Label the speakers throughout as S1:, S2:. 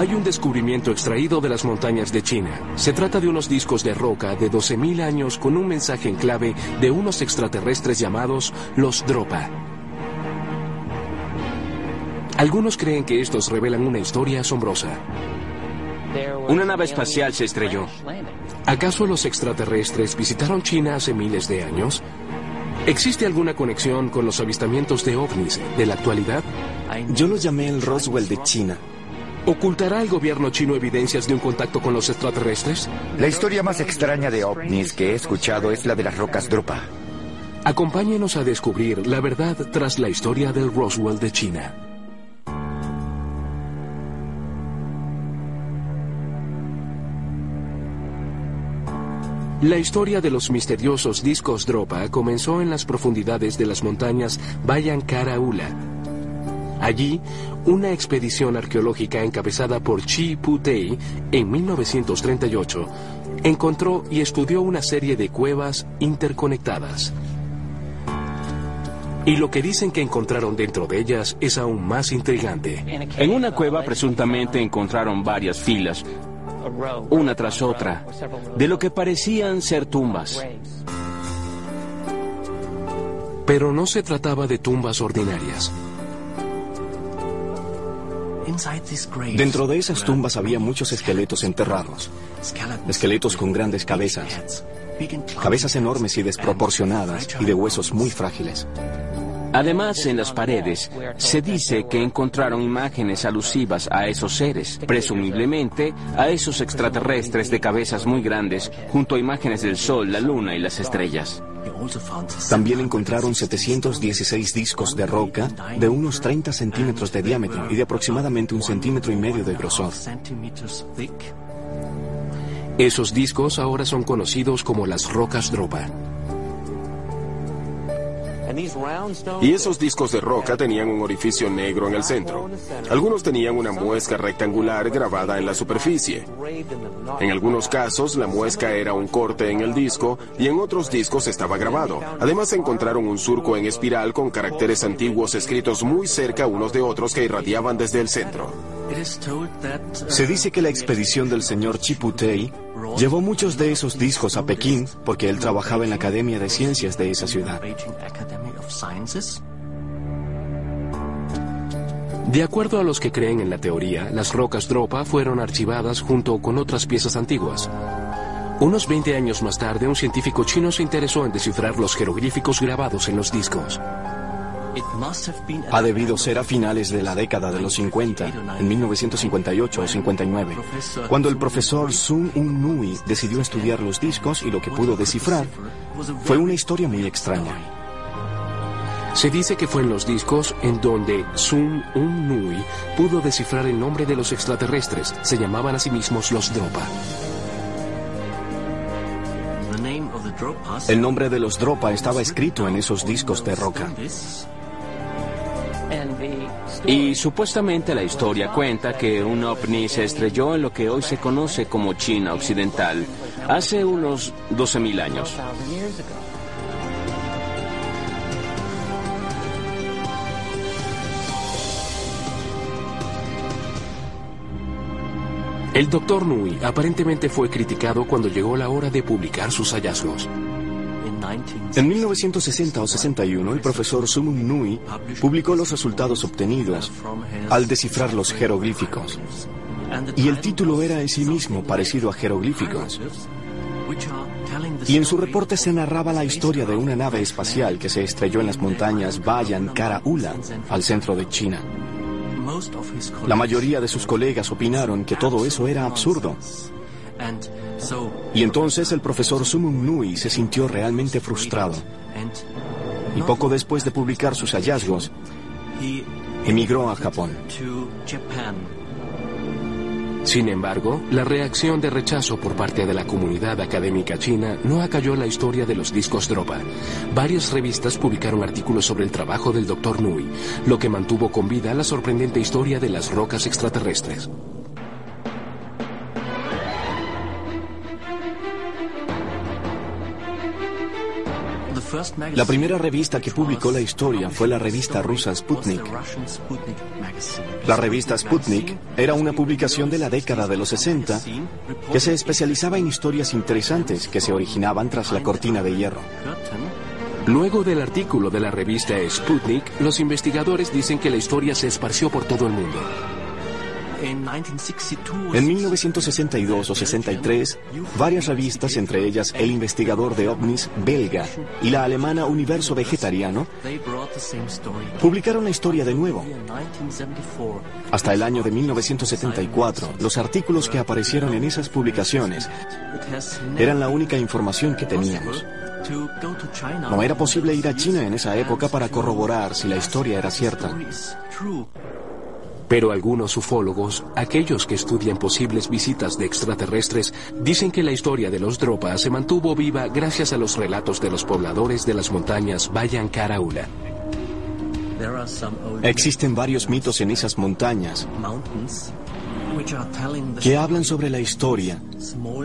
S1: Hay un descubrimiento extraído de las montañas de China. Se trata de unos discos de roca de 12.000 años con un mensaje en clave de unos extraterrestres llamados los Dropa. Algunos creen que estos revelan una historia asombrosa.
S2: Una nave espacial se estrelló.
S1: ¿Acaso los extraterrestres visitaron China hace miles de años? ¿Existe alguna conexión con los avistamientos de ovnis de la actualidad?
S3: Yo lo llamé el Roswell de China.
S1: ¿Ocultará el gobierno chino evidencias de un contacto con los extraterrestres?
S4: La historia más extraña de ovnis que he escuchado es la de las rocas Dropa.
S1: Acompáñenos a descubrir la verdad tras la historia del Roswell de China. La historia de los misteriosos discos Dropa comenzó en las profundidades de las montañas Bayan Karaula. Allí, una expedición arqueológica encabezada por Chi Putei en 1938 encontró y estudió una serie de cuevas interconectadas. Y lo que dicen que encontraron dentro de ellas es aún más intrigante.
S2: En una cueva presuntamente encontraron varias filas, una tras otra, de lo que parecían ser tumbas.
S1: Pero no se trataba de tumbas ordinarias.
S3: Dentro de esas tumbas había muchos esqueletos enterrados. Esqueletos con grandes cabezas. Cabezas enormes y desproporcionadas y de huesos muy frágiles.
S2: Además, en las paredes se dice que encontraron imágenes alusivas a esos seres, presumiblemente a esos extraterrestres de cabezas muy grandes, junto a imágenes del Sol, la Luna y las estrellas.
S3: También encontraron 716 discos de roca de unos 30 centímetros de diámetro y de aproximadamente un centímetro y medio de grosor.
S1: Esos discos ahora son conocidos como las rocas Dropa.
S5: Y esos discos de roca tenían un orificio negro en el centro. Algunos tenían una muesca rectangular grabada en la superficie. En algunos casos, la muesca era un corte en el disco y en otros discos estaba grabado. Además, encontraron un surco en espiral con caracteres antiguos escritos muy cerca unos de otros que irradiaban desde el centro.
S3: Se dice que la expedición del señor Chiputei llevó muchos de esos discos a Pekín porque él trabajaba en la Academia de Ciencias de esa ciudad.
S1: De acuerdo a los que creen en la teoría, las rocas Dropa fueron archivadas junto con otras piezas antiguas. Unos 20 años más tarde, un científico chino se interesó en descifrar los jeroglíficos grabados en los discos.
S3: Ha debido ser a finales de la década de los 50, en 1958 o 59, cuando el profesor Sun Un Nui decidió estudiar los discos y lo que pudo descifrar fue una historia muy extraña.
S1: Se dice que fue en los discos en donde Sun Un Nui pudo descifrar el nombre de los extraterrestres. Se llamaban a sí mismos los Dropa.
S3: El nombre de los Dropa estaba escrito en esos discos de roca.
S2: Y supuestamente la historia cuenta que un ovni se estrelló en lo que hoy se conoce como China Occidental hace unos 12.000 años.
S1: El doctor Nui aparentemente fue criticado cuando llegó la hora de publicar sus hallazgos.
S3: En 1960 o 61, el profesor Sumun Nui publicó los resultados obtenidos al descifrar los jeroglíficos. Y el título era en sí mismo parecido a jeroglíficos. Y en su reporte se narraba la historia de una nave espacial que se estrelló en las montañas Bayan Karaula, al centro de China. La mayoría de sus colegas opinaron que todo eso era absurdo. Y entonces el profesor Sumun Nui se sintió realmente frustrado. Y poco después de publicar sus hallazgos, emigró a Japón.
S1: Sin embargo, la reacción de rechazo por parte de la comunidad académica china no acalló la historia de los discos Dropa. Varias revistas publicaron artículos sobre el trabajo del Dr. Nui, lo que mantuvo con vida la sorprendente historia de las rocas extraterrestres.
S3: La primera revista que publicó la historia fue la revista rusa Sputnik. La revista Sputnik era una publicación de la década de los 60 que se especializaba en historias interesantes que se originaban tras la cortina de hierro.
S1: Luego del artículo de la revista Sputnik, los investigadores dicen que la historia se esparció por todo el mundo.
S3: En 1962 o 63, varias revistas, entre ellas El Investigador de OVNIs belga y la alemana Universo Vegetariano, publicaron la historia de nuevo. Hasta el año de 1974, los artículos que aparecieron en esas publicaciones eran la única información que teníamos. No era posible ir a China en esa época para corroborar si la historia era cierta.
S1: Pero algunos ufólogos, aquellos que estudian posibles visitas de extraterrestres, dicen que la historia de los Dropa se mantuvo viva gracias a los relatos de los pobladores de las montañas Bayan Karaula.
S3: Existen varios mitos en esas montañas que hablan sobre la historia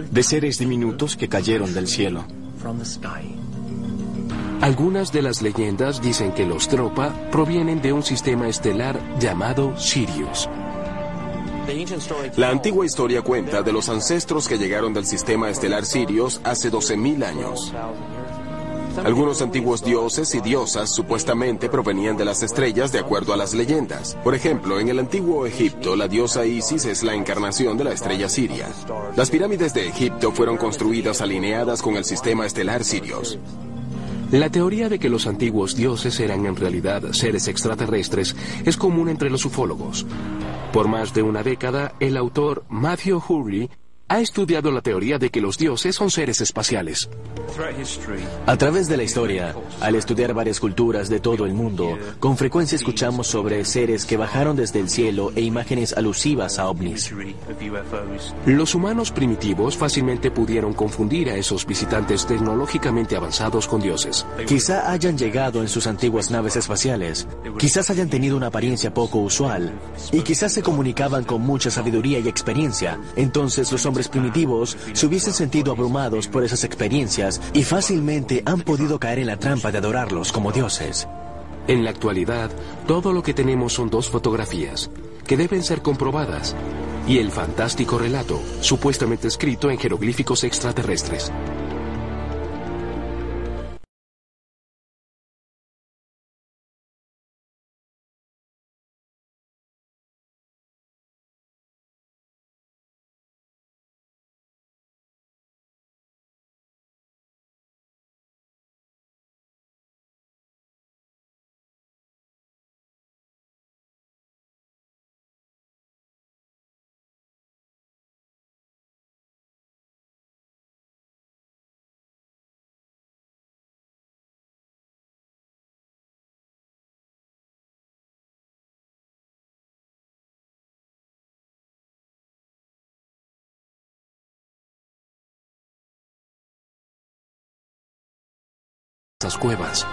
S3: de seres diminutos que cayeron del cielo.
S1: Algunas de las leyendas dicen que los Tropa provienen de un sistema estelar llamado Sirius.
S5: La antigua historia cuenta de los ancestros que llegaron del sistema estelar Sirius hace 12.000 años. Algunos antiguos dioses y diosas supuestamente provenían de las estrellas de acuerdo a las leyendas. Por ejemplo, en el antiguo Egipto, la diosa Isis es la encarnación de la estrella Siria. Las pirámides de Egipto fueron construidas alineadas con el sistema estelar Sirius.
S1: La teoría de que los antiguos dioses eran en realidad seres extraterrestres es común entre los ufólogos. Por más de una década, el autor Matthew Hurley ha estudiado la teoría de que los dioses son seres espaciales.
S6: A través de la historia, al estudiar varias culturas de todo el mundo, con frecuencia escuchamos sobre seres que bajaron desde el cielo e imágenes alusivas a ovnis.
S1: Los humanos primitivos fácilmente pudieron confundir a esos visitantes tecnológicamente avanzados con dioses.
S6: Quizá hayan llegado en sus antiguas naves espaciales, quizás hayan tenido una apariencia poco usual, y quizás se comunicaban con mucha sabiduría y experiencia. Entonces los hombres primitivos se hubiesen sentido abrumados por esas experiencias y fácilmente han podido caer en la trampa de adorarlos como dioses.
S1: En la actualidad, todo lo que tenemos son dos fotografías, que deben ser comprobadas, y el fantástico relato, supuestamente escrito en jeroglíficos extraterrestres. Cuevas.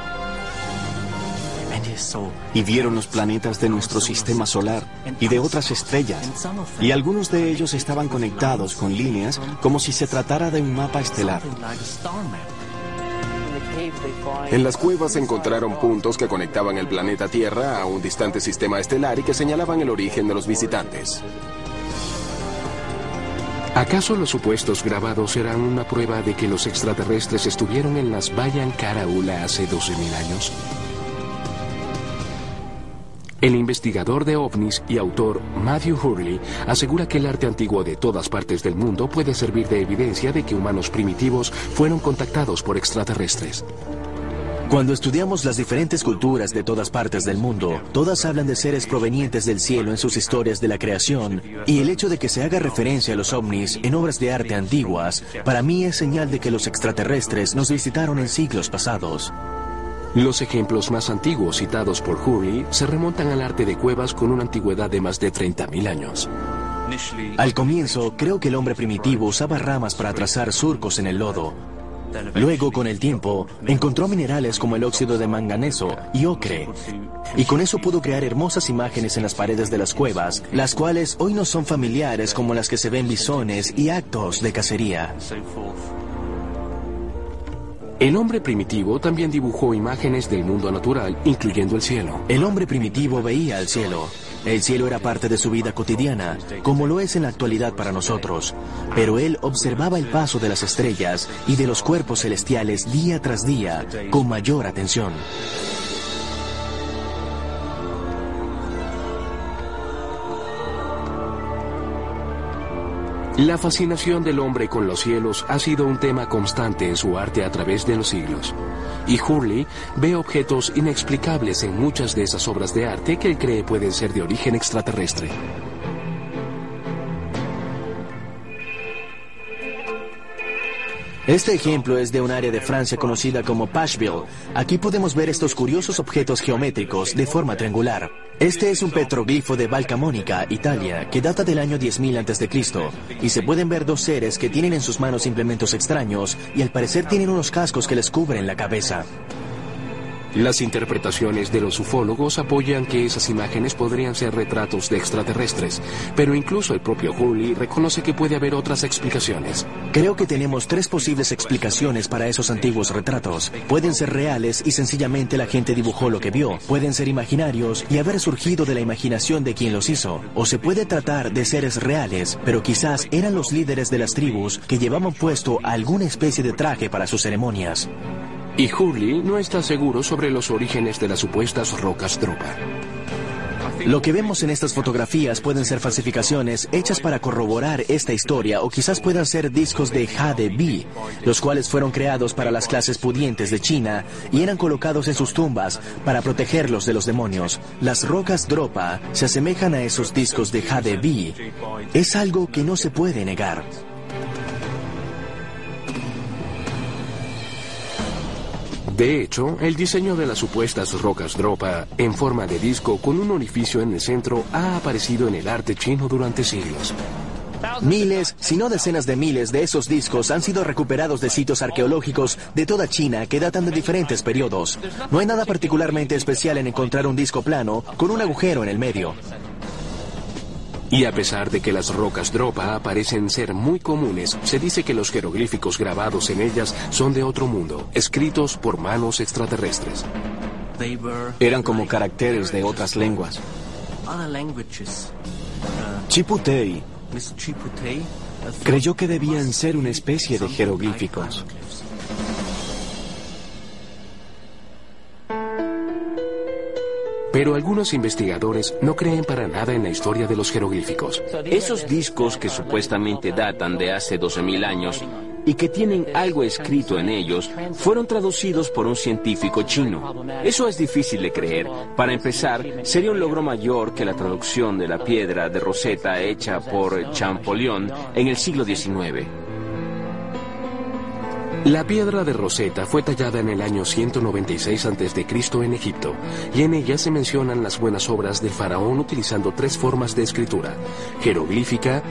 S3: Y vieron los planetas de nuestro sistema solar y de otras estrellas. Y algunos de ellos estaban conectados con líneas como si se tratara de un mapa estelar.
S5: En las cuevas encontraron puntos que conectaban el planeta Tierra a un distante sistema estelar y que señalaban el origen de los visitantes.
S1: ¿Acaso los supuestos grabados eran una prueba de que los extraterrestres estuvieron en las Bayan Karaula hace 12.000 años? El investigador de ovnis y autor Matthew Hurley asegura que el arte antiguo de todas partes del mundo puede servir de evidencia de que humanos primitivos fueron contactados por extraterrestres.
S6: Cuando estudiamos las diferentes culturas de todas partes del mundo, todas hablan de seres provenientes del cielo en sus historias de la creación, y el hecho de que se haga referencia a los ovnis en obras de arte antiguas, para mí es señal de que los extraterrestres nos visitaron en siglos pasados.
S1: Los ejemplos más antiguos citados por Hurley se remontan al arte de cuevas con una antigüedad de más de 30.000 años.
S6: Al comienzo, creo que el hombre primitivo usaba ramas para trazar surcos en el lodo, Luego, con el tiempo, encontró minerales como el óxido de manganeso y ocre. Y con eso pudo crear hermosas imágenes en las paredes de las cuevas, las cuales hoy no son familiares como las que se ven bisones y actos de cacería.
S1: El hombre primitivo también dibujó imágenes del mundo natural, incluyendo el cielo.
S6: El hombre primitivo veía el cielo. El cielo era parte de su vida cotidiana, como lo es en la actualidad para nosotros. Pero él observaba el paso de las estrellas y de los cuerpos celestiales día tras día con mayor atención.
S1: La fascinación del hombre con los cielos ha sido un tema constante en su arte a través de los siglos. Y Hurley ve objetos inexplicables en muchas de esas obras de arte que él cree pueden ser de origen extraterrestre.
S6: Este ejemplo es de un área de Francia conocida como Pashville. Aquí podemos ver estos curiosos objetos geométricos de forma triangular. Este es un petroglifo de Valcamónica, Italia, que data del año 10.000 a.C. Y se pueden ver dos seres que tienen en sus manos implementos extraños y al parecer tienen unos cascos que les cubren la cabeza.
S1: Las interpretaciones de los ufólogos apoyan que esas imágenes podrían ser retratos de extraterrestres, pero incluso el propio Hurley reconoce que puede haber otras explicaciones.
S6: Creo que tenemos tres posibles explicaciones para esos antiguos retratos. Pueden ser reales y sencillamente la gente dibujó lo que vio. Pueden ser imaginarios y haber surgido de la imaginación de quien los hizo. O se puede tratar de seres reales, pero quizás eran los líderes de las tribus que llevaban puesto alguna especie de traje para sus ceremonias.
S1: Y Hurley no está seguro sobre los orígenes de las supuestas rocas Dropa.
S6: Lo que vemos en estas fotografías pueden ser falsificaciones hechas para corroborar esta historia o quizás puedan ser discos de Jade B, los cuales fueron creados para las clases pudientes de China y eran colocados en sus tumbas para protegerlos de los demonios. Las rocas Dropa se asemejan a esos discos de Jade B. Es algo que no se puede negar.
S1: De hecho, el diseño de las supuestas rocas dropa en forma de disco con un orificio en el centro ha aparecido en el arte chino durante siglos.
S6: Miles, si no decenas de miles de esos discos han sido recuperados de sitios arqueológicos de toda China que datan de diferentes periodos. No hay nada particularmente especial en encontrar un disco plano con un agujero en el medio.
S1: Y a pesar de que las rocas Dropa parecen ser muy comunes, se dice que los jeroglíficos grabados en ellas son de otro mundo, escritos por manos extraterrestres.
S3: Eran como caracteres de otras lenguas. Chiputei creyó que debían ser una especie de jeroglíficos.
S1: Pero algunos investigadores no creen para nada en la historia de los jeroglíficos.
S2: Esos discos que supuestamente datan de hace 12.000 años y que tienen algo escrito en ellos fueron traducidos por un científico chino. Eso es difícil de creer. Para empezar, sería un logro mayor que la traducción de la piedra de Rosetta hecha por Champollion en el siglo XIX.
S1: La piedra de Rosetta fue tallada en el año 196 a.C. en Egipto, y en ella se mencionan las buenas obras del faraón utilizando tres formas de escritura, jeroglífica,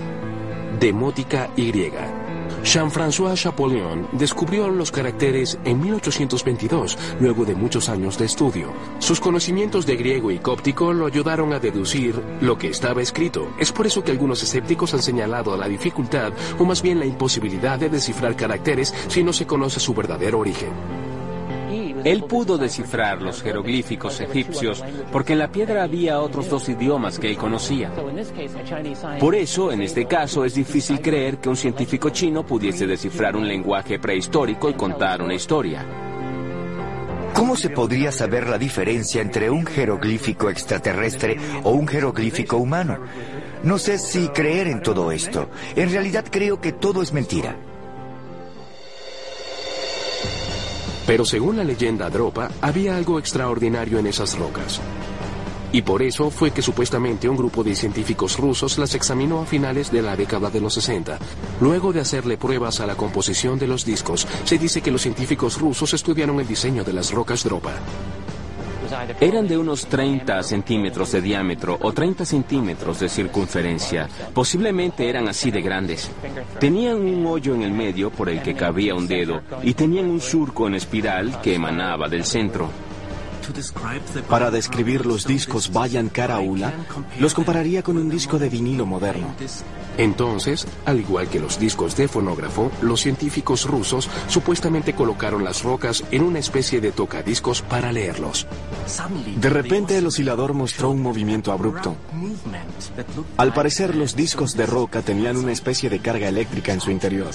S1: demótica y griega. Jean-François Champollion descubrió los caracteres en 1822, luego de muchos años de estudio. Sus conocimientos de griego y cóptico lo ayudaron a deducir lo que estaba escrito. Es por eso que algunos escépticos han señalado la dificultad, o más bien la imposibilidad de descifrar caracteres si no se conoce su verdadero origen.
S2: Él pudo descifrar los jeroglíficos egipcios porque en la piedra había otros dos idiomas que él conocía. Por eso, en este caso, es difícil creer que un científico chino pudiese descifrar un lenguaje prehistórico y contar una historia.
S4: ¿Cómo se podría saber la diferencia entre un jeroglífico extraterrestre o un jeroglífico humano? No sé si creer en todo esto. En realidad creo que todo es mentira.
S1: Pero según la leyenda Dropa, había algo extraordinario en esas rocas. Y por eso fue que supuestamente un grupo de científicos rusos las examinó a finales de la década de los 60. Luego de hacerle pruebas a la composición de los discos, se dice que los científicos rusos estudiaron el diseño de las rocas Dropa.
S2: Eran de unos 30 centímetros de diámetro o 30 centímetros de circunferencia. Posiblemente eran así de grandes. Tenían un hoyo en el medio por el que cabía un dedo y tenían un surco en espiral que emanaba del centro.
S3: Para describir los discos Bayan Karaula, los compararía con un disco de vinilo moderno.
S1: Entonces, al igual que los discos de fonógrafo, los científicos rusos supuestamente colocaron las rocas en una especie de tocadiscos para leerlos.
S3: De repente el oscilador mostró un movimiento abrupto. Al parecer los discos de roca tenían una especie de carga eléctrica en su interior.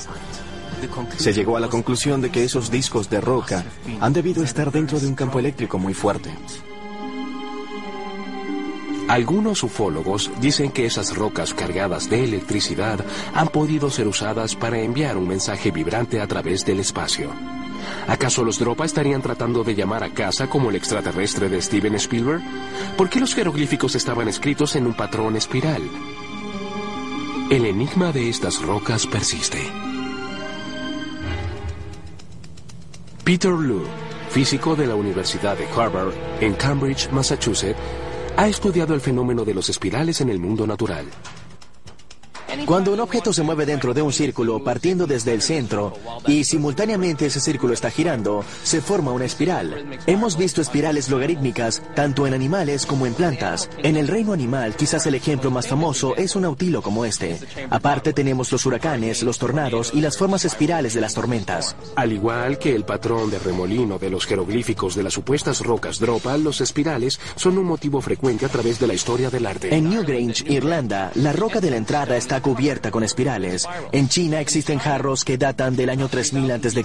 S3: Se llegó a la conclusión de que esos discos de roca han debido estar dentro de un campo eléctrico muy fuerte.
S1: Algunos ufólogos dicen que esas rocas cargadas de electricidad han podido ser usadas para enviar un mensaje vibrante a través del espacio. ¿Acaso los Dropa estarían tratando de llamar a casa como el extraterrestre de Steven Spielberg? ¿Por qué los jeroglíficos estaban escritos en un patrón espiral? El enigma de estas rocas persiste. Peter Lu, físico de la Universidad de Harvard en Cambridge, Massachusetts, ha estudiado el fenómeno de los espirales en el mundo natural.
S6: Cuando un objeto se mueve dentro de un círculo partiendo desde el centro y simultáneamente ese círculo está girando, se forma una espiral. Hemos visto espirales logarítmicas tanto en animales como en plantas. En el reino animal, quizás el ejemplo más famoso es un autilo como este. Aparte tenemos los huracanes, los tornados y las formas espirales de las tormentas.
S1: Al igual que el patrón de remolino de los jeroglíficos de las supuestas rocas Dropa, los espirales son un motivo frecuente a través de la historia del arte.
S6: En Newgrange, Irlanda, la roca de la entrada está cubierta con espirales. En China existen jarros que datan del año 3000 a.C.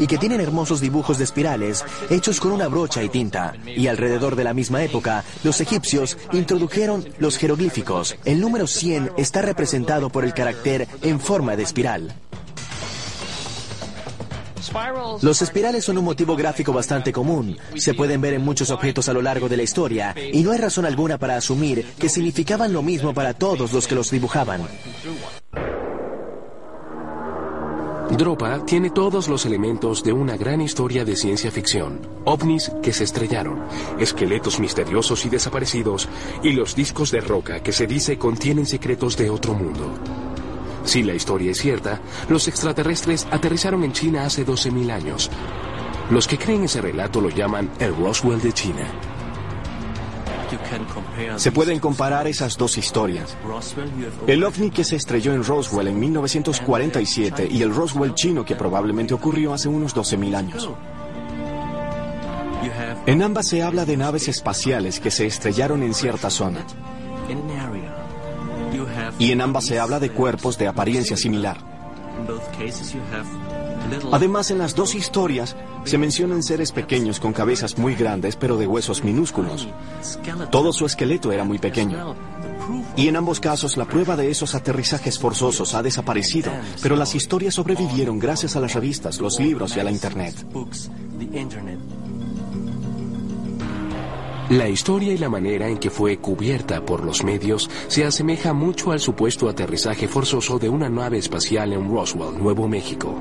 S6: y que tienen hermosos dibujos de espirales hechos con una brocha y tinta. Y alrededor de la misma época, los egipcios introdujeron los jeroglíficos. El número 100 está representado por el carácter en forma de espiral. Los espirales son un motivo gráfico bastante común. Se pueden ver en muchos objetos a lo largo de la historia y no hay razón alguna para asumir que significaban lo mismo para todos los que los dibujaban.
S1: Dropa tiene todos los elementos de una gran historia de ciencia ficción. ovnis que se estrellaron, esqueletos misteriosos y desaparecidos, y los discos de roca que se dice contienen secretos de otro mundo. Si la historia es cierta, los extraterrestres aterrizaron en China hace 12.000 años. Los que creen ese relato lo llaman el Roswell de China.
S3: Se pueden comparar esas dos historias. El ovni que se estrelló en Roswell en 1947 y el Roswell chino que probablemente ocurrió hace unos 12.000 años. En ambas se habla de naves espaciales que se estrellaron en cierta zona. Y en ambas se habla de cuerpos de apariencia similar. Además, en las dos historias se mencionan seres pequeños con cabezas muy grandes pero de huesos minúsculos. Todo su esqueleto era muy pequeño. Y en ambos casos la prueba de esos aterrizajes forzosos ha desaparecido, pero las historias sobrevivieron gracias a las revistas, los libros y a la Internet.
S1: La historia y la manera en que fue cubierta por los medios se asemeja mucho al supuesto aterrizaje forzoso de una nave espacial en Roswell, Nuevo México.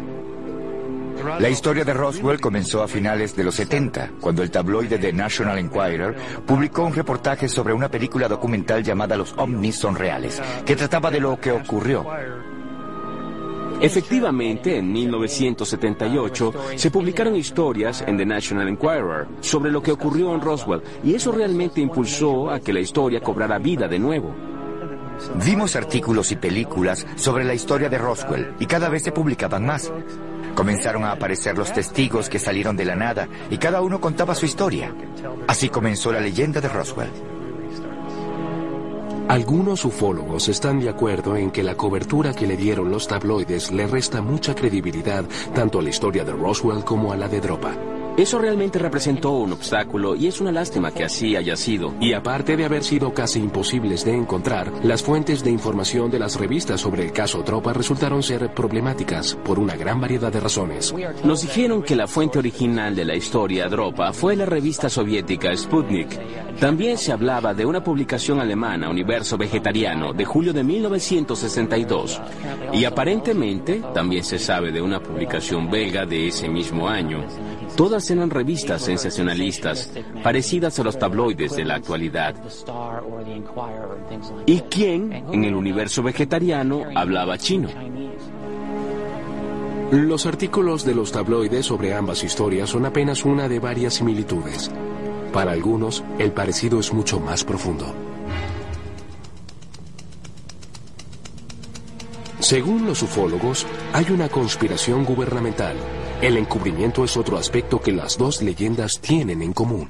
S4: La historia de Roswell comenzó a finales de los 70, cuando el tabloide The National Enquirer publicó un reportaje sobre una película documental llamada Los ovnis son reales, que trataba de lo que ocurrió.
S2: Efectivamente, en 1978 se publicaron historias en The National Enquirer sobre lo que ocurrió en Roswell y eso realmente impulsó a que la historia cobrara vida de nuevo.
S4: Vimos artículos y películas sobre la historia de Roswell y cada vez se publicaban más. Comenzaron a aparecer los testigos que salieron de la nada y cada uno contaba su historia. Así comenzó la leyenda de Roswell.
S1: Algunos ufólogos están de acuerdo en que la cobertura que le dieron los tabloides le resta mucha credibilidad tanto a la historia de Roswell como a la de Dropa.
S2: Eso realmente representó un obstáculo y es una lástima que así haya sido.
S1: Y aparte de haber sido casi imposibles de encontrar, las fuentes de información de las revistas sobre el caso Dropa resultaron ser problemáticas por una gran variedad de razones.
S2: Nos dijeron que la fuente original de la historia Dropa fue la revista soviética Sputnik. También se hablaba de una publicación alemana, Universo Vegetariano, de julio de 1962. Y aparentemente también se sabe de una publicación belga de ese mismo año. Todas eran revistas sensacionalistas, parecidas a los tabloides de la actualidad. ¿Y quién, en el universo vegetariano, hablaba chino?
S1: Los artículos de los tabloides sobre ambas historias son apenas una de varias similitudes. Para algunos, el parecido es mucho más profundo. Según los ufólogos, hay una conspiración gubernamental. El encubrimiento es otro aspecto que las dos leyendas tienen en común.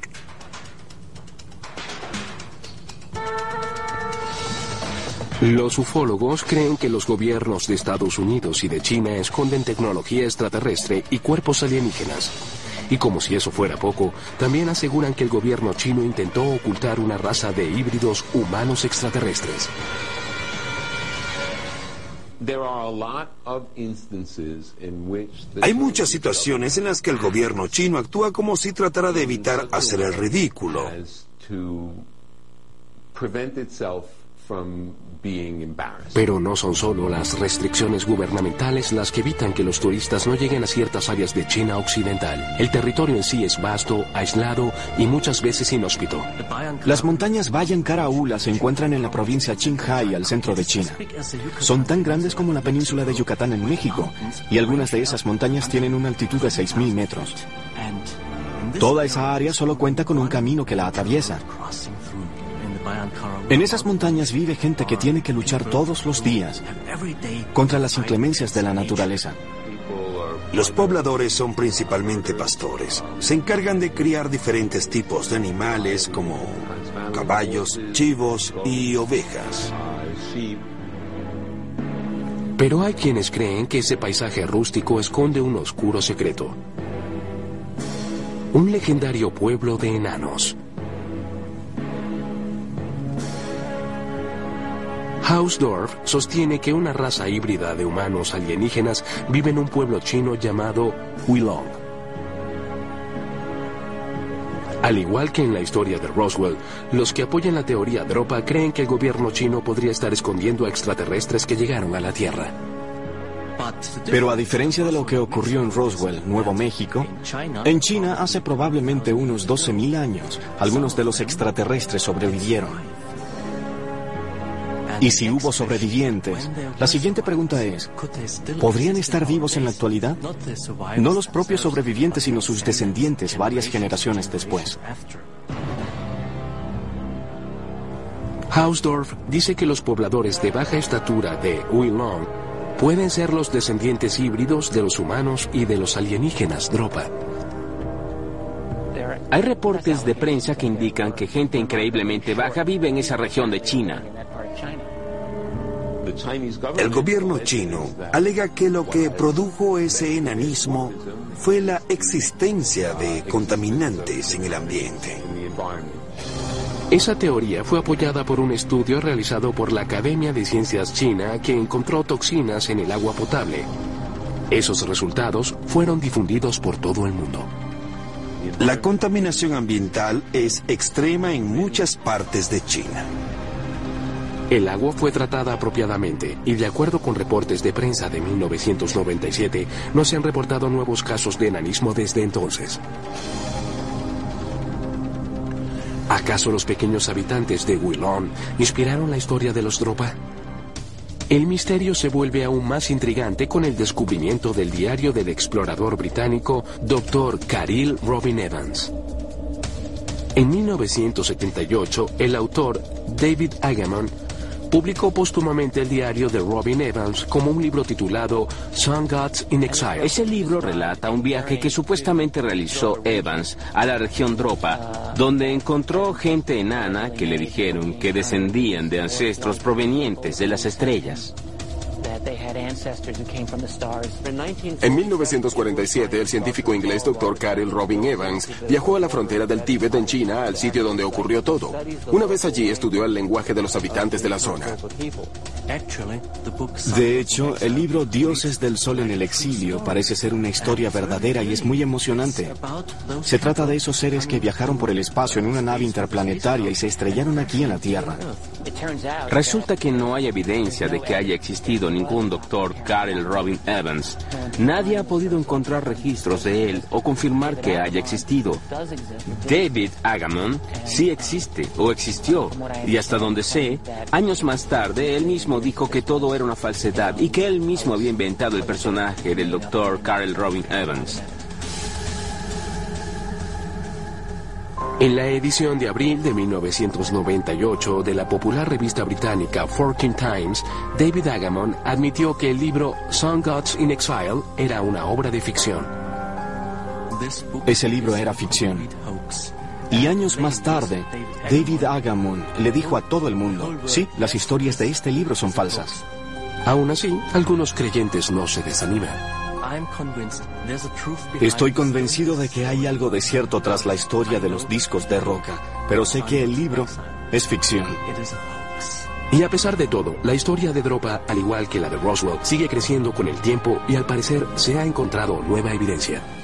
S1: Los ufólogos creen que los gobiernos de Estados Unidos y de China esconden tecnología extraterrestre y cuerpos alienígenas. Y como si eso fuera poco, también aseguran que el gobierno chino intentó ocultar una raza de híbridos humanos extraterrestres.
S7: Hay muchas situaciones en las que el gobierno chino actúa como si tratara de evitar hacer el ridículo.
S1: Pero no son solo las restricciones gubernamentales las que evitan que los turistas no lleguen a ciertas áreas de China occidental. El territorio en sí es vasto, aislado y muchas veces inhóspito.
S3: Las montañas Bayan Karaula se encuentran en la provincia Qinghai, al centro de China. Son tan grandes como la península de Yucatán en México, y algunas de esas montañas tienen una altitud de 6.000 metros. Toda esa área solo cuenta con un camino que la atraviesa. En esas montañas vive gente que tiene que luchar todos los días contra las inclemencias de la naturaleza.
S7: Los pobladores son principalmente pastores. Se encargan de criar diferentes tipos de animales como caballos, chivos y ovejas.
S1: Pero hay quienes creen que ese paisaje rústico esconde un oscuro secreto. Un legendario pueblo de enanos. Hausdorff sostiene que una raza híbrida de humanos alienígenas vive en un pueblo chino llamado Huilong. Al igual que en la historia de Roswell, los que apoyan la teoría Dropa creen que el gobierno chino podría estar escondiendo a extraterrestres que llegaron a la Tierra.
S3: Pero a diferencia de lo que ocurrió en Roswell, Nuevo México, en China hace probablemente unos 12.000 años, algunos de los extraterrestres sobrevivieron. Y si hubo sobrevivientes, la siguiente pregunta es, ¿podrían estar vivos en la actualidad? No los propios sobrevivientes, sino sus descendientes varias generaciones después.
S1: Hausdorff dice que los pobladores de baja estatura de Huilong pueden ser los descendientes híbridos de los humanos y de los alienígenas Dropa.
S2: Hay reportes de prensa que indican que gente increíblemente baja vive en esa región de China.
S7: El gobierno chino alega que lo que produjo ese enanismo fue la existencia de contaminantes en el ambiente.
S1: Esa teoría fue apoyada por un estudio realizado por la Academia de Ciencias China que encontró toxinas en el agua potable. Esos resultados fueron difundidos por todo el mundo.
S7: La contaminación ambiental es extrema en muchas partes de China.
S1: El agua fue tratada apropiadamente y de acuerdo con reportes de prensa de 1997, no se han reportado nuevos casos de enanismo desde entonces. ¿Acaso los pequeños habitantes de Willon inspiraron la historia de los Dropa? El misterio se vuelve aún más intrigante con el descubrimiento del diario del explorador británico Dr. Caril Robin Evans. En 1978, el autor David Agamon publicó póstumamente el diario de Robin Evans como un libro titulado Sun Gods in Exile.
S2: Ese libro relata un viaje que supuestamente realizó Evans a la región Dropa, donde encontró gente enana que le dijeron que descendían de ancestros provenientes de las estrellas.
S5: En 1947, el científico inglés Dr. Carol Robin Evans viajó a la frontera del Tíbet en China, al sitio donde ocurrió todo. Una vez allí estudió el lenguaje de los habitantes de la zona.
S3: De hecho, el libro Dioses del Sol en el exilio parece ser una historia verdadera y es muy emocionante. Se trata de esos seres que viajaron por el espacio en una nave interplanetaria y se estrellaron aquí en la Tierra.
S2: Resulta que no hay evidencia de que haya existido ningún doctor Karel Robin Evans. Nadie ha podido encontrar registros de él o confirmar que haya existido. David Agamon sí existe o existió y hasta donde sé, años más tarde él mismo dijo que todo era una falsedad y que él mismo había inventado el personaje del doctor Karel Robin Evans.
S1: En la edición de abril de 1998 de la popular revista británica Forking Times, David Agamon admitió que el libro Sun Gods in Exile era una obra de ficción.
S3: Ese libro era ficción. Y años más tarde, David Agamon le dijo a todo el mundo, sí, las historias de este libro son falsas.
S1: Aún así, algunos creyentes no se desaniman.
S3: Estoy convencido de que hay algo de cierto tras la historia de los discos de roca, pero sé que el libro es ficción.
S1: Y a pesar de todo, la historia de Dropa, al igual que la de Roswell, sigue creciendo con el tiempo y al parecer se ha encontrado nueva evidencia.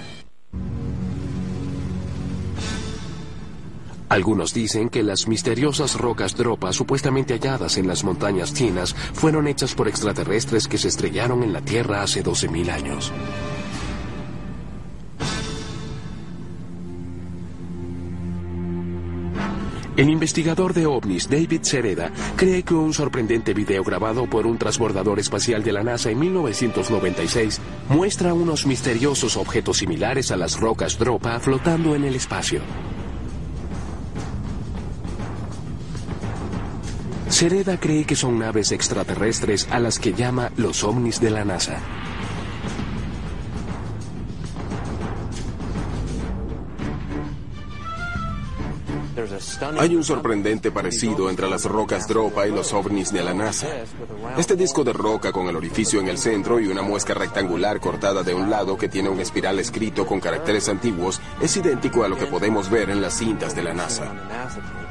S1: Algunos dicen que las misteriosas rocas Dropa supuestamente halladas en las montañas chinas fueron hechas por extraterrestres que se estrellaron en la Tierra hace 12.000 años. El investigador de ovnis David Sereda cree que un sorprendente video grabado por un transbordador espacial de la NASA en 1996 muestra unos misteriosos objetos similares a las rocas Dropa flotando en el espacio. Sereda cree que son naves extraterrestres a las que llama los ovnis de la NASA.
S5: Hay un sorprendente parecido entre las rocas Dropa y los ovnis de la NASA. Este disco de roca con el orificio en el centro y una muesca rectangular cortada de un lado que tiene un espiral escrito con caracteres antiguos es idéntico a lo que podemos ver en las cintas de la NASA.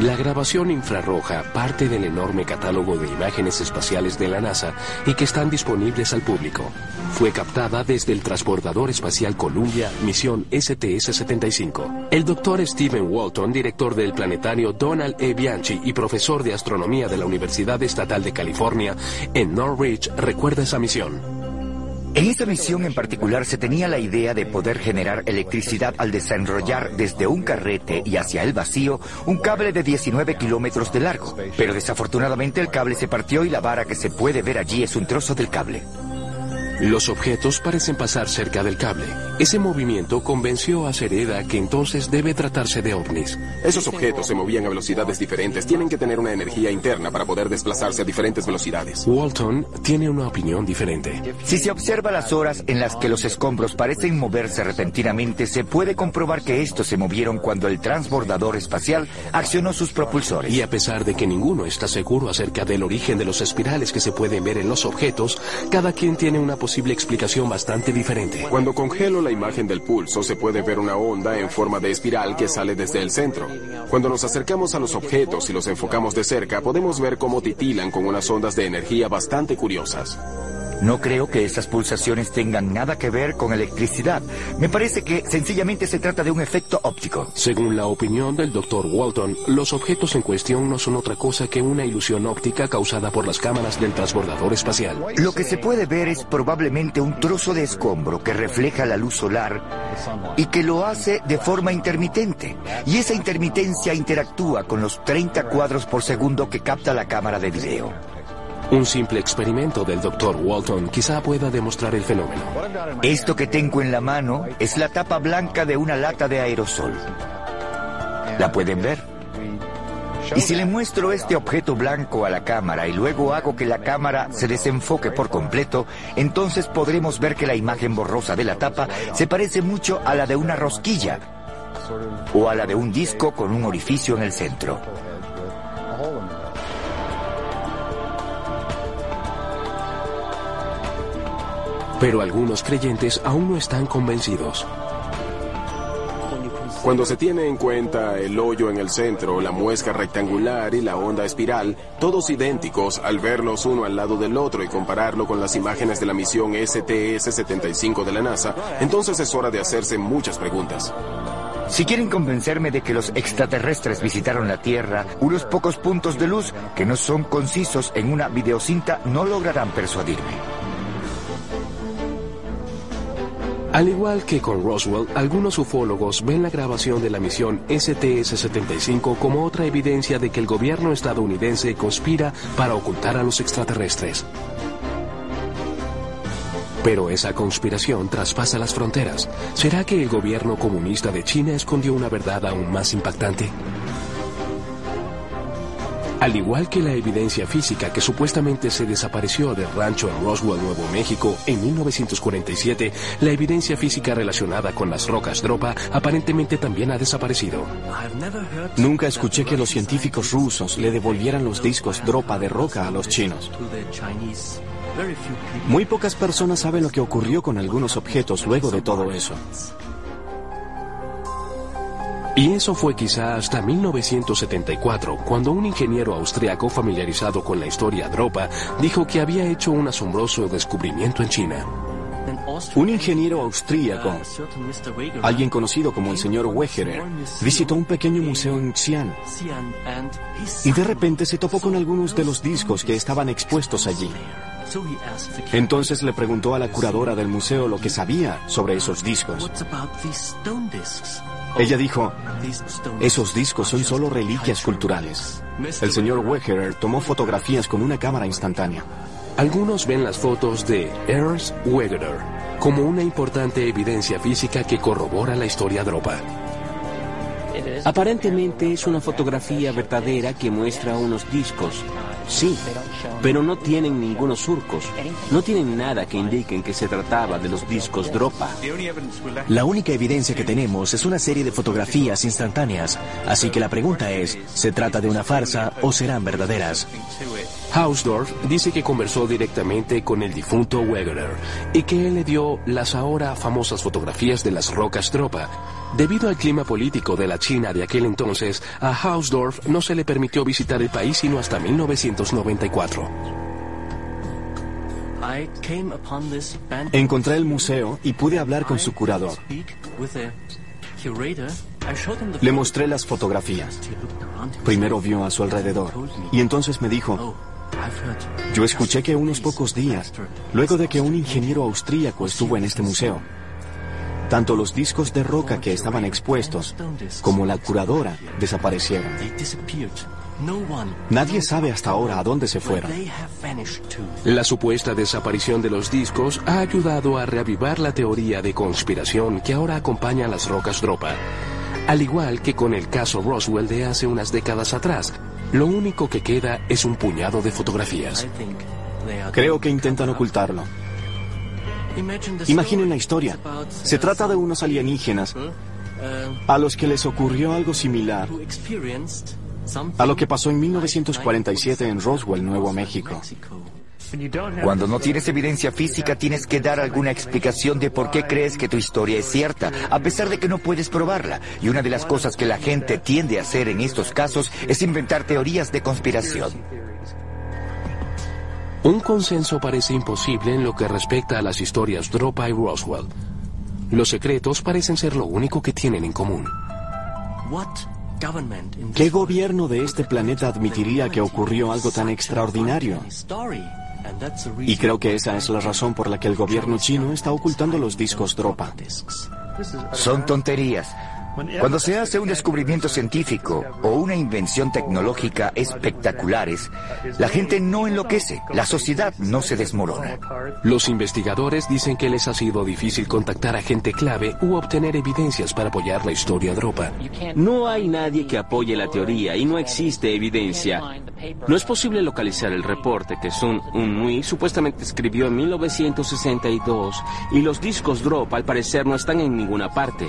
S1: La grabación infrarroja parte del enorme catálogo de imágenes espaciales de la NASA y que están disponibles al público. Fue captada desde el transbordador espacial Columbia, misión STS-75. El doctor Stephen Walton, director del planetario Donald E. Bianchi y profesor de astronomía de la Universidad Estatal de California en Norwich, recuerda esa misión.
S4: En esa misión en particular se tenía la idea de poder generar electricidad al desenrollar desde un carrete y hacia el vacío un cable de 19 kilómetros de largo. Pero desafortunadamente el cable se partió y la vara que se puede ver allí es un trozo del cable.
S1: Los objetos parecen pasar cerca del cable. Ese movimiento convenció a Sereda que entonces debe tratarse de ovnis.
S5: Esos objetos se movían a velocidades diferentes. Tienen que tener una energía interna para poder desplazarse a diferentes velocidades.
S1: Walton tiene una opinión diferente.
S4: Si se observa las horas en las que los escombros parecen moverse repentinamente, se puede comprobar que estos se movieron cuando el transbordador espacial accionó sus propulsores.
S1: Y a pesar de que ninguno está seguro acerca del origen de los espirales que se pueden ver en los objetos, cada quien tiene una posibilidad explicación bastante diferente.
S5: Cuando congelo la imagen del pulso, se puede ver una onda en forma de espiral que sale desde el centro. Cuando nos acercamos a los objetos y los enfocamos de cerca, podemos ver cómo titilan con unas ondas de energía bastante curiosas.
S4: No creo que esas pulsaciones tengan nada que ver con electricidad. Me parece que sencillamente se trata de un efecto óptico.
S1: Según la opinión del Dr. Walton, los objetos en cuestión no son otra cosa que una ilusión óptica causada por las cámaras del transbordador espacial.
S4: Lo que se puede ver es probablemente un trozo de escombro que refleja la luz solar y que lo hace de forma intermitente. Y esa intermitencia interactúa con los 30 cuadros por segundo que capta la cámara de video.
S1: Un simple experimento del Dr. Walton quizá pueda demostrar el fenómeno.
S4: Esto que tengo en la mano es la tapa blanca de una lata de aerosol. ¿La pueden ver? Y si le muestro este objeto blanco a la cámara y luego hago que la cámara se desenfoque por completo, entonces podremos ver que la imagen borrosa de la tapa se parece mucho a la de una rosquilla o a la de un disco con un orificio en el centro.
S1: Pero algunos creyentes aún no están convencidos.
S5: Cuando se tiene en cuenta el hoyo en el centro, la muesca rectangular y la onda espiral, todos idénticos al verlos uno al lado del otro y compararlo con las imágenes de la misión STS-75 de la NASA, entonces es hora de hacerse muchas preguntas.
S4: Si quieren convencerme de que los extraterrestres visitaron la Tierra, unos pocos puntos de luz que no son concisos en una videocinta no lograrán persuadirme.
S1: Al igual que con Roswell, algunos ufólogos ven la grabación de la misión STS-75 como otra evidencia de que el gobierno estadounidense conspira para ocultar a los extraterrestres. Pero esa conspiración traspasa las fronteras. ¿Será que el gobierno comunista de China escondió una verdad aún más impactante? Al igual que la evidencia física que supuestamente se desapareció del rancho en Roswell, Nuevo México, en 1947, la evidencia física relacionada con las rocas Dropa aparentemente también ha desaparecido.
S3: Nunca escuché que los científicos rusos le devolvieran los discos Dropa de roca a los chinos. Muy pocas personas saben lo que ocurrió con algunos objetos luego de todo eso.
S1: Y eso fue quizá hasta 1974, cuando un ingeniero austriaco familiarizado con la historia Dropa dijo que había hecho un asombroso descubrimiento en China.
S3: Un ingeniero austríaco, alguien conocido como el señor Wegerer, visitó un pequeño museo en Xi'an y de repente se topó con algunos de los discos que estaban expuestos allí. Entonces le preguntó a la curadora del museo lo que sabía sobre esos discos. Ella dijo, esos discos son solo reliquias culturales. El señor Wegerer tomó fotografías con una cámara instantánea.
S1: Algunos ven las fotos de Ernst Wegerer como una importante evidencia física que corrobora la historia Dropa.
S2: Aparentemente es una fotografía verdadera que muestra unos discos Sí, pero no tienen ningunos surcos. No tienen nada que indiquen que se trataba de los discos Dropa.
S6: La única evidencia que tenemos es una serie de fotografías instantáneas. Así que la pregunta es, ¿se trata de una farsa o serán verdaderas?
S1: Hausdorff dice que conversó directamente con el difunto Wegener y que él le dio las ahora famosas fotografías de las rocas Dropa. Debido al clima político de la China de aquel entonces, a Hausdorff no se le permitió visitar el país sino hasta 1994.
S3: Encontré el museo y pude hablar con su curador. Le mostré las fotografías. Primero vio a su alrededor y entonces me dijo, yo escuché que unos pocos días, luego de que un ingeniero austríaco estuvo en este museo, tanto los discos de roca que estaban expuestos como la curadora desaparecieron. Nadie sabe hasta ahora a dónde se fueron.
S1: La supuesta desaparición de los discos ha ayudado a reavivar la teoría de conspiración que ahora acompaña a las rocas Dropa. Al igual que con el caso Roswell de hace unas décadas atrás, lo único que queda es un puñado de fotografías.
S3: Creo que intentan ocultarlo. Imaginen la historia. Se trata de unos alienígenas a los que les ocurrió algo similar a lo que pasó en 1947 en Roswell, Nuevo México.
S4: Cuando no tienes evidencia física tienes que dar alguna explicación de por qué crees que tu historia es cierta, a pesar de que no puedes probarla. Y una de las cosas que la gente tiende a hacer en estos casos es inventar teorías de conspiración.
S1: Un consenso parece imposible en lo que respecta a las historias Dropa y Roswell. Los secretos parecen ser lo único que tienen en común.
S3: ¿Qué gobierno de este planeta admitiría que ocurrió algo tan extraordinario? Y creo que esa es la razón por la que el gobierno chino está ocultando los discos Dropa.
S4: Son tonterías. Cuando se hace un descubrimiento científico o una invención tecnológica espectaculares, la gente no enloquece, la sociedad no se desmorona.
S1: Los investigadores dicen que les ha sido difícil contactar a gente clave u obtener evidencias para apoyar la historia Dropa.
S2: No hay nadie que apoye la teoría y no existe evidencia. No es posible localizar el reporte que Sun Un supuestamente escribió en 1962 y los discos Dropa al parecer no están en ninguna parte.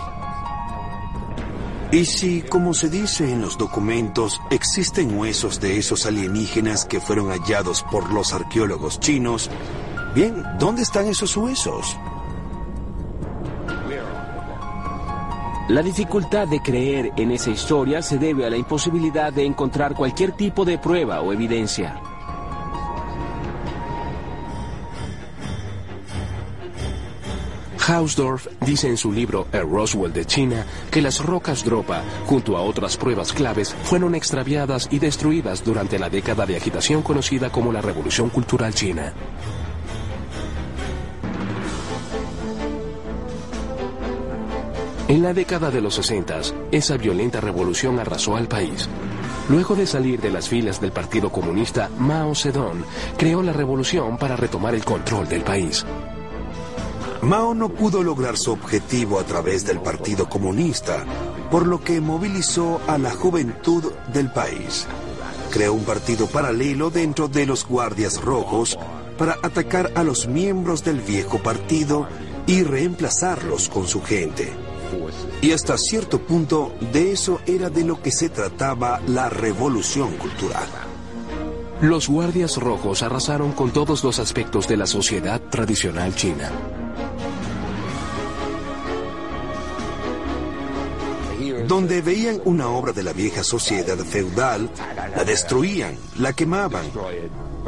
S7: Y si, como se dice en los documentos, existen huesos de esos alienígenas que fueron hallados por los arqueólogos chinos, bien, ¿dónde están esos huesos?
S2: La dificultad de creer en esa historia se debe a la imposibilidad de encontrar cualquier tipo de prueba o evidencia.
S1: Hausdorff dice en su libro El Roswell de China que las rocas Dropa, junto a otras pruebas claves, fueron extraviadas y destruidas durante la década de agitación conocida como la Revolución Cultural China. En la década de los 60, esa violenta revolución arrasó al país. Luego de salir de las filas del Partido Comunista, Mao Zedong creó la revolución para retomar el control del país.
S7: Mao no pudo lograr su objetivo a través del Partido Comunista, por lo que movilizó a la juventud del país. Creó un partido paralelo dentro de los Guardias Rojos para atacar a los miembros del viejo partido y reemplazarlos con su gente. Y hasta cierto punto de eso era de lo que se trataba la revolución cultural.
S1: Los guardias rojos arrasaron con todos los aspectos de la sociedad tradicional china.
S7: Donde veían una obra de la vieja sociedad feudal, la destruían, la quemaban.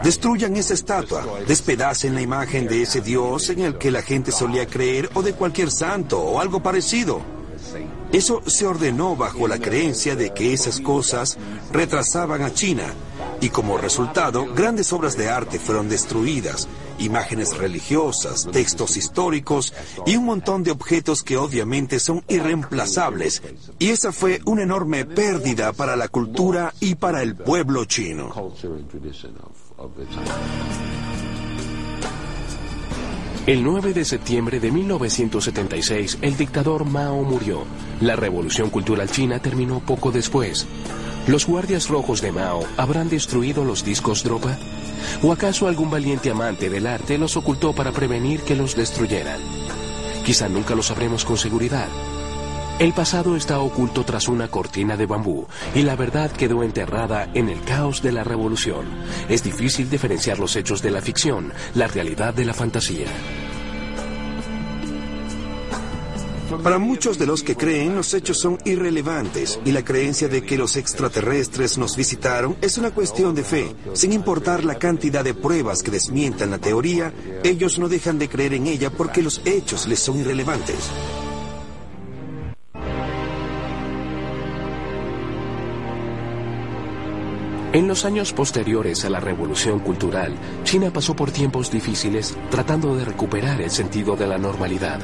S7: Destruyan esa estatua, despedacen la imagen de ese dios en el que la gente solía creer o de cualquier santo o algo parecido. Eso se ordenó bajo la creencia de que esas cosas retrasaban a China y como resultado grandes obras de arte fueron destruidas, imágenes religiosas, textos históricos y un montón de objetos que obviamente son irreemplazables. Y esa fue una enorme pérdida para la cultura y para el pueblo chino.
S1: El 9 de septiembre de 1976, el dictador Mao murió. La revolución cultural china terminó poco después. ¿Los guardias rojos de Mao habrán destruido los discos Dropa? ¿O acaso algún valiente amante del arte los ocultó para prevenir que los destruyeran? Quizá nunca lo sabremos con seguridad. El pasado está oculto tras una cortina de bambú y la verdad quedó enterrada en el caos de la revolución. Es difícil diferenciar los hechos de la ficción, la realidad de la fantasía.
S7: Para muchos de los que creen, los hechos son irrelevantes y la creencia de que los extraterrestres nos visitaron es una cuestión de fe. Sin importar la cantidad de pruebas que desmientan la teoría, ellos no dejan de creer en ella porque los hechos les son irrelevantes.
S1: En los años posteriores a la revolución cultural, China pasó por tiempos difíciles tratando de recuperar el sentido de la normalidad.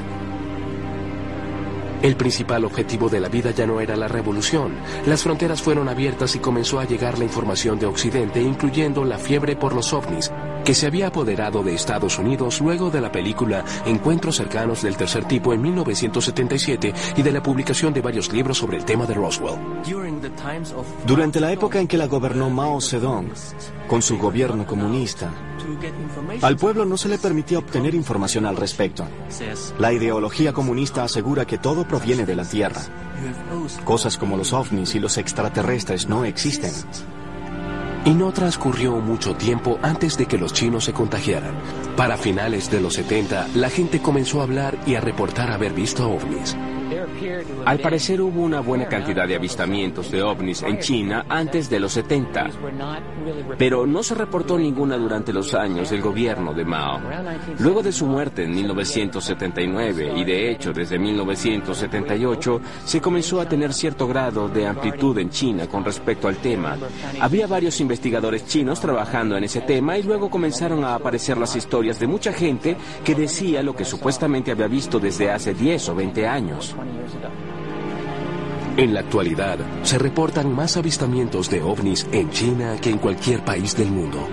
S1: El principal objetivo de la vida ya no era la revolución. Las fronteras fueron abiertas y comenzó a llegar la información de Occidente, incluyendo la fiebre por los ovnis, que se había apoderado de Estados Unidos luego de la película Encuentros cercanos del tercer tipo en 1977 y de la publicación de varios libros sobre el tema de Roswell.
S3: Durante la época en que la gobernó Mao Zedong, con su gobierno comunista, al pueblo no se le permitía obtener información al respecto. La ideología comunista asegura que todo proviene de la Tierra. Cosas como los ovnis y los extraterrestres no existen.
S1: Y no transcurrió mucho tiempo antes de que los chinos se contagiaran. Para finales de los 70, la gente comenzó a hablar y a reportar haber visto ovnis.
S2: Al parecer hubo una buena cantidad de avistamientos de ovnis en China antes de los 70, pero no se reportó ninguna durante los años del gobierno de Mao. Luego de su muerte en 1979 y de hecho desde 1978 se comenzó a tener cierto grado de amplitud en China con respecto al tema. Había varios investigadores chinos trabajando en ese tema y luego comenzaron a aparecer las historias de mucha gente que decía lo que supuestamente había visto desde hace 10 o 20 años.
S1: En la actualidad, se reportan más avistamientos de ovnis en China que en cualquier país del mundo.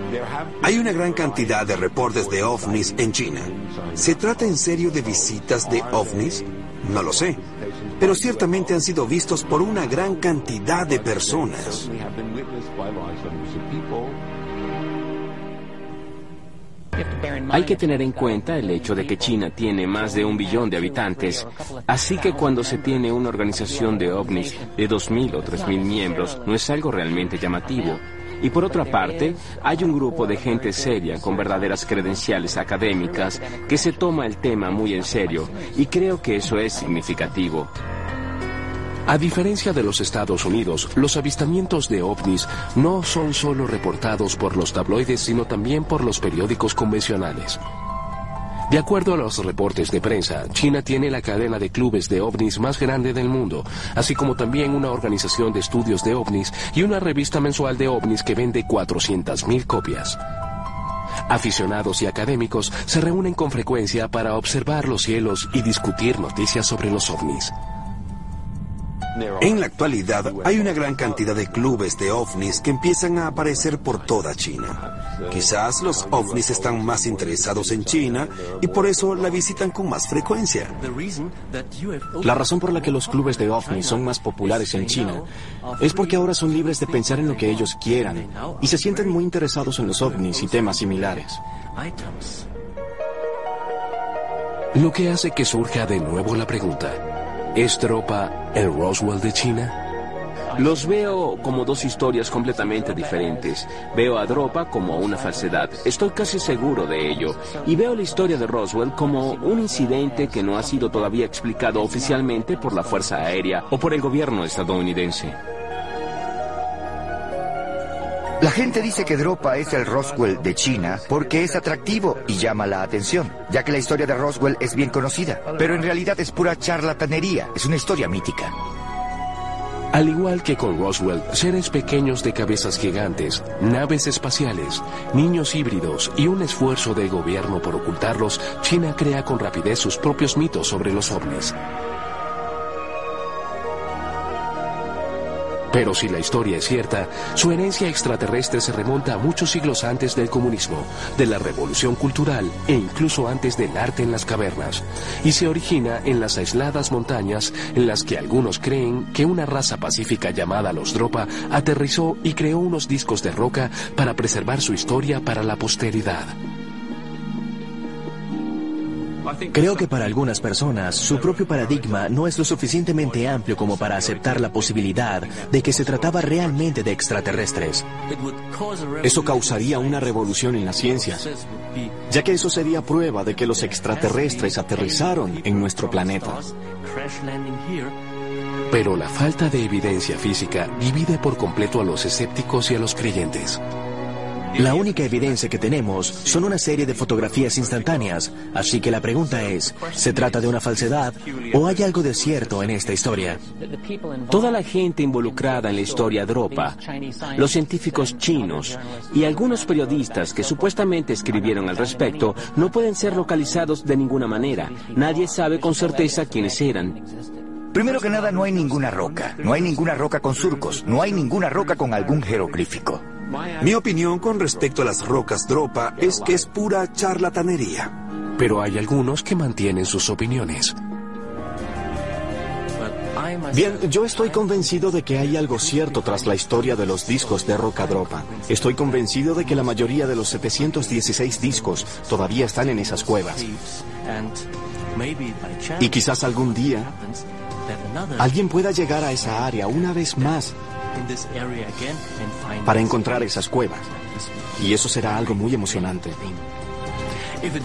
S7: Hay una gran cantidad de reportes de ovnis en China. ¿Se trata en serio de visitas de ovnis? No lo sé. Pero ciertamente han sido vistos por una gran cantidad de personas.
S2: Hay que tener en cuenta el hecho de que China tiene más de un billón de habitantes, así que cuando se tiene una organización de ovnis de 2.000 o 3.000 miembros, no es algo realmente llamativo. Y por otra parte, hay un grupo de gente seria con verdaderas credenciales académicas que se toma el tema muy en serio, y creo que eso es significativo.
S1: A diferencia de los Estados Unidos, los avistamientos de ovnis no son solo reportados por los tabloides, sino también por los periódicos convencionales. De acuerdo a los reportes de prensa, China tiene la cadena de clubes de ovnis más grande del mundo, así como también una organización de estudios de ovnis y una revista mensual de ovnis que vende 400.000 copias. Aficionados y académicos se reúnen con frecuencia para observar los cielos y discutir noticias sobre los ovnis.
S7: En la actualidad hay una gran cantidad de clubes de ovnis que empiezan a aparecer por toda China. Quizás los ovnis están más interesados en China y por eso la visitan con más frecuencia.
S6: La razón por la que los clubes de ovnis son más populares en China es porque ahora son libres de pensar en lo que ellos quieran y se sienten muy interesados en los ovnis y temas similares.
S1: Lo que hace que surja de nuevo la pregunta, ¿es tropa el Roswell de China?
S2: Los veo como dos historias completamente diferentes. Veo a Dropa como una falsedad, estoy casi seguro de ello, y veo la historia de Roswell como un incidente que no ha sido todavía explicado oficialmente por la Fuerza Aérea o por el gobierno estadounidense.
S4: La gente dice que Dropa es el Roswell de China porque es atractivo y llama la atención, ya que la historia de Roswell es bien conocida, pero en realidad es pura charlatanería, es una historia mítica.
S1: Al igual que con Roswell, seres pequeños de cabezas gigantes, naves espaciales, niños híbridos y un esfuerzo del gobierno por ocultarlos, China crea con rapidez sus propios mitos sobre los ovnis. Pero si la historia es cierta, su herencia extraterrestre se remonta a muchos siglos antes del comunismo, de la revolución cultural e incluso antes del arte en las cavernas, y se origina en las aisladas montañas en las que algunos creen que una raza pacífica llamada los Dropa aterrizó y creó unos discos de roca para preservar su historia para la posteridad.
S6: Creo que para algunas personas su propio paradigma no es lo suficientemente amplio como para aceptar la posibilidad de que se trataba realmente de extraterrestres.
S3: Eso causaría una revolución en las ciencias, ya que eso sería prueba de que los extraterrestres aterrizaron en nuestro planeta.
S1: Pero la falta de evidencia física divide por completo a los escépticos y a los creyentes.
S6: La única evidencia que tenemos son una serie de fotografías instantáneas, así que la pregunta es, ¿se trata de una falsedad o hay algo de cierto en esta historia?
S2: Toda la gente involucrada en la historia Dropa, los científicos chinos y algunos periodistas que supuestamente escribieron al respecto no pueden ser localizados de ninguna manera. Nadie sabe con certeza quiénes eran.
S4: Primero que nada, no hay ninguna roca, no hay ninguna roca con surcos, no hay ninguna roca con algún jeroglífico.
S7: Mi opinión con respecto a las rocas Dropa es que es pura charlatanería.
S1: Pero hay algunos que mantienen sus opiniones.
S3: Bien, yo estoy convencido de que hay algo cierto tras la historia de los discos de Roca Dropa. Estoy convencido de que la mayoría de los 716 discos todavía están en esas cuevas. Y quizás algún día alguien pueda llegar a esa área una vez más para encontrar esas cuevas. Y eso será algo muy emocionante.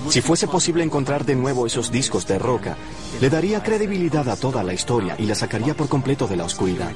S3: Si fuese posible encontrar de nuevo esos discos de roca, le daría credibilidad a toda la historia y la sacaría por completo de la oscuridad.